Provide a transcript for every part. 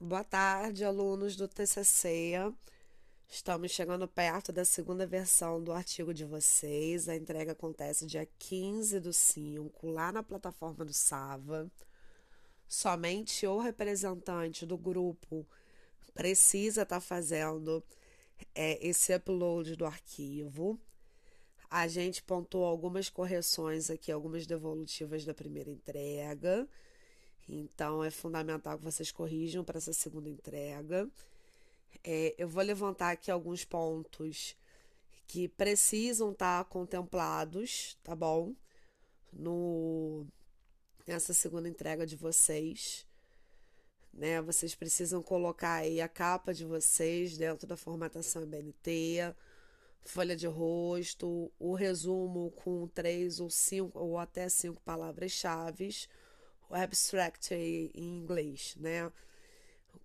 Boa tarde, alunos do TCC. Estamos chegando perto da segunda versão do artigo de vocês. A entrega acontece dia 15 do 5, lá na plataforma do Sava. Somente o representante do grupo precisa estar tá fazendo é, esse upload do arquivo. A gente pontuou algumas correções aqui, algumas devolutivas da primeira entrega. Então, é fundamental que vocês corrijam para essa segunda entrega. É, eu vou levantar aqui alguns pontos que precisam estar tá contemplados, tá bom? No, nessa segunda entrega de vocês. Né? Vocês precisam colocar aí a capa de vocês dentro da formatação BNT, folha de rosto, o resumo com três ou cinco ou até cinco palavras-chave o abstract em inglês, né?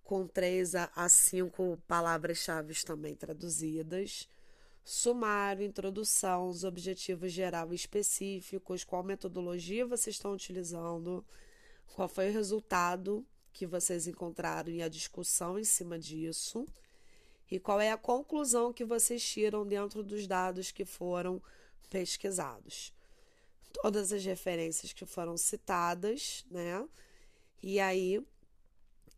Com três a cinco palavras-chave também traduzidas. Sumário, introdução, os objetivos geral e específicos, qual metodologia vocês estão utilizando, qual foi o resultado que vocês encontraram e a discussão em cima disso, e qual é a conclusão que vocês tiram dentro dos dados que foram pesquisados todas as referências que foram citadas, né? E aí,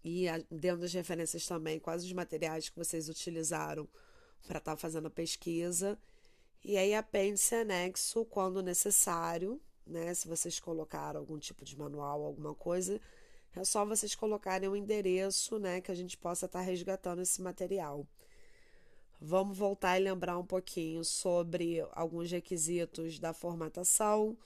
e dentro das referências também, quais os materiais que vocês utilizaram para estar tá fazendo a pesquisa. E aí, apêndice anexo quando necessário, né? Se vocês colocaram algum tipo de manual, alguma coisa, é só vocês colocarem o um endereço, né? Que a gente possa estar tá resgatando esse material. Vamos voltar e lembrar um pouquinho sobre alguns requisitos da formatação.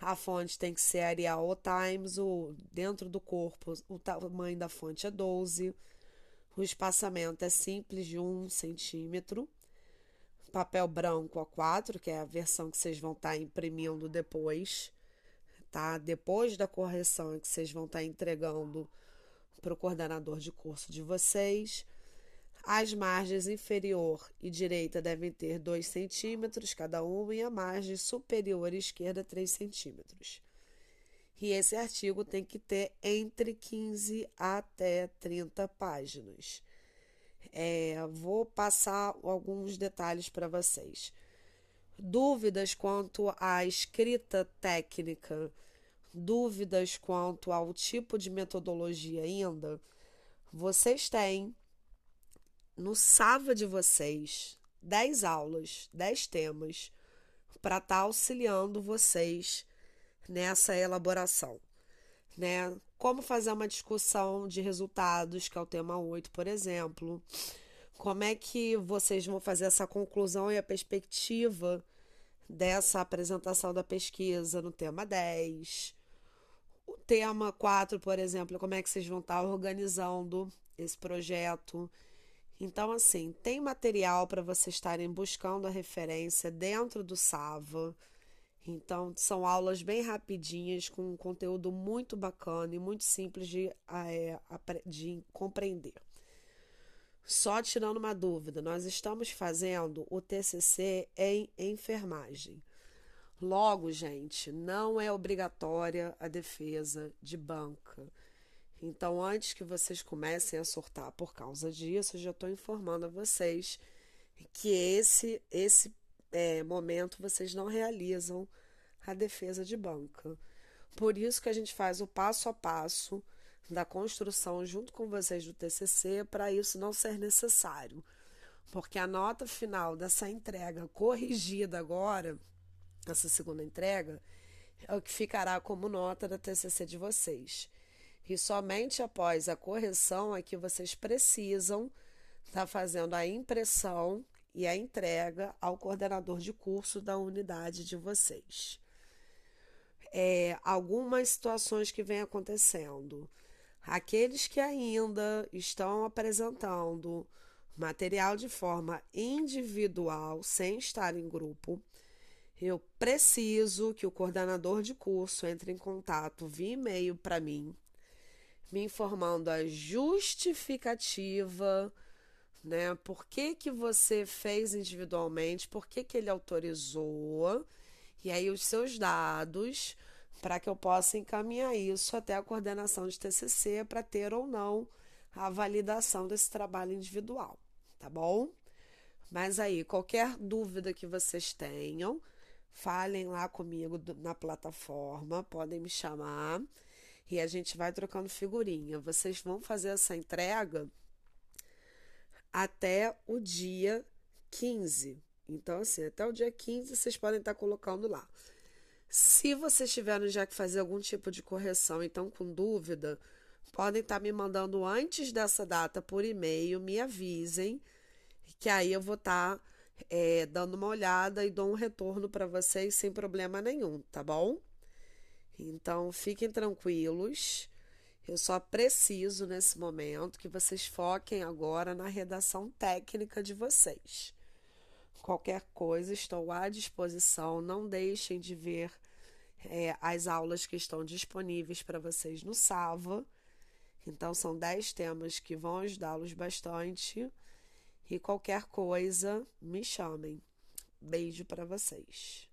A fonte tem que ser Arial ou Times, o, dentro do corpo o tamanho da fonte é 12, o espaçamento é simples de 1 centímetro, papel branco A4, que é a versão que vocês vão estar imprimindo depois, tá? Depois da correção é que vocês vão estar entregando para o coordenador de curso de vocês. As margens inferior e direita devem ter 2 centímetros cada uma e a margem superior e esquerda 3 centímetros. E esse artigo tem que ter entre 15 até 30 páginas. É, vou passar alguns detalhes para vocês. Dúvidas quanto à escrita técnica, dúvidas quanto ao tipo de metodologia ainda, vocês têm no Sava de vocês 10 aulas, 10 temas para estar tá auxiliando vocês nessa elaboração. Né? Como fazer uma discussão de resultados, que é o tema 8, por exemplo. Como é que vocês vão fazer essa conclusão e a perspectiva dessa apresentação da pesquisa no tema 10. O tema 4, por exemplo, como é que vocês vão estar tá organizando esse projeto então, assim, tem material para vocês estarem buscando a referência dentro do Sava. Então, são aulas bem rapidinhas, com um conteúdo muito bacana e muito simples de, é, de compreender. Só tirando uma dúvida, nós estamos fazendo o TCC em enfermagem. Logo, gente, não é obrigatória a defesa de banca. Então, antes que vocês comecem a surtar por causa disso, eu já estou informando a vocês que esse, esse é, momento vocês não realizam a defesa de banca. Por isso que a gente faz o passo a passo da construção junto com vocês do TCC para isso não ser necessário. Porque a nota final dessa entrega corrigida agora, essa segunda entrega, é o que ficará como nota da TCC de vocês que somente após a correção é que vocês precisam estar tá fazendo a impressão e a entrega ao coordenador de curso da unidade de vocês. É, algumas situações que vêm acontecendo. Aqueles que ainda estão apresentando material de forma individual, sem estar em grupo, eu preciso que o coordenador de curso entre em contato via e-mail para mim me informando a justificativa, né? Por que, que você fez individualmente, por que, que ele autorizou, e aí os seus dados, para que eu possa encaminhar isso até a coordenação de TCC para ter ou não a validação desse trabalho individual, tá bom? Mas aí, qualquer dúvida que vocês tenham, falem lá comigo na plataforma, podem me chamar e a gente vai trocando figurinha. Vocês vão fazer essa entrega até o dia 15. Então, assim, até o dia 15 vocês podem estar colocando lá. Se vocês tiverem já que fazer algum tipo de correção, então com dúvida, podem estar me mandando antes dessa data por e-mail, me avisem, que aí eu vou estar é, dando uma olhada e dou um retorno para vocês sem problema nenhum, tá bom? Então fiquem tranquilos. Eu só preciso nesse momento que vocês foquem agora na redação técnica de vocês. Qualquer coisa, estou à disposição. Não deixem de ver é, as aulas que estão disponíveis para vocês no Sava. Então, são 10 temas que vão ajudá-los bastante. E qualquer coisa, me chamem. Beijo para vocês.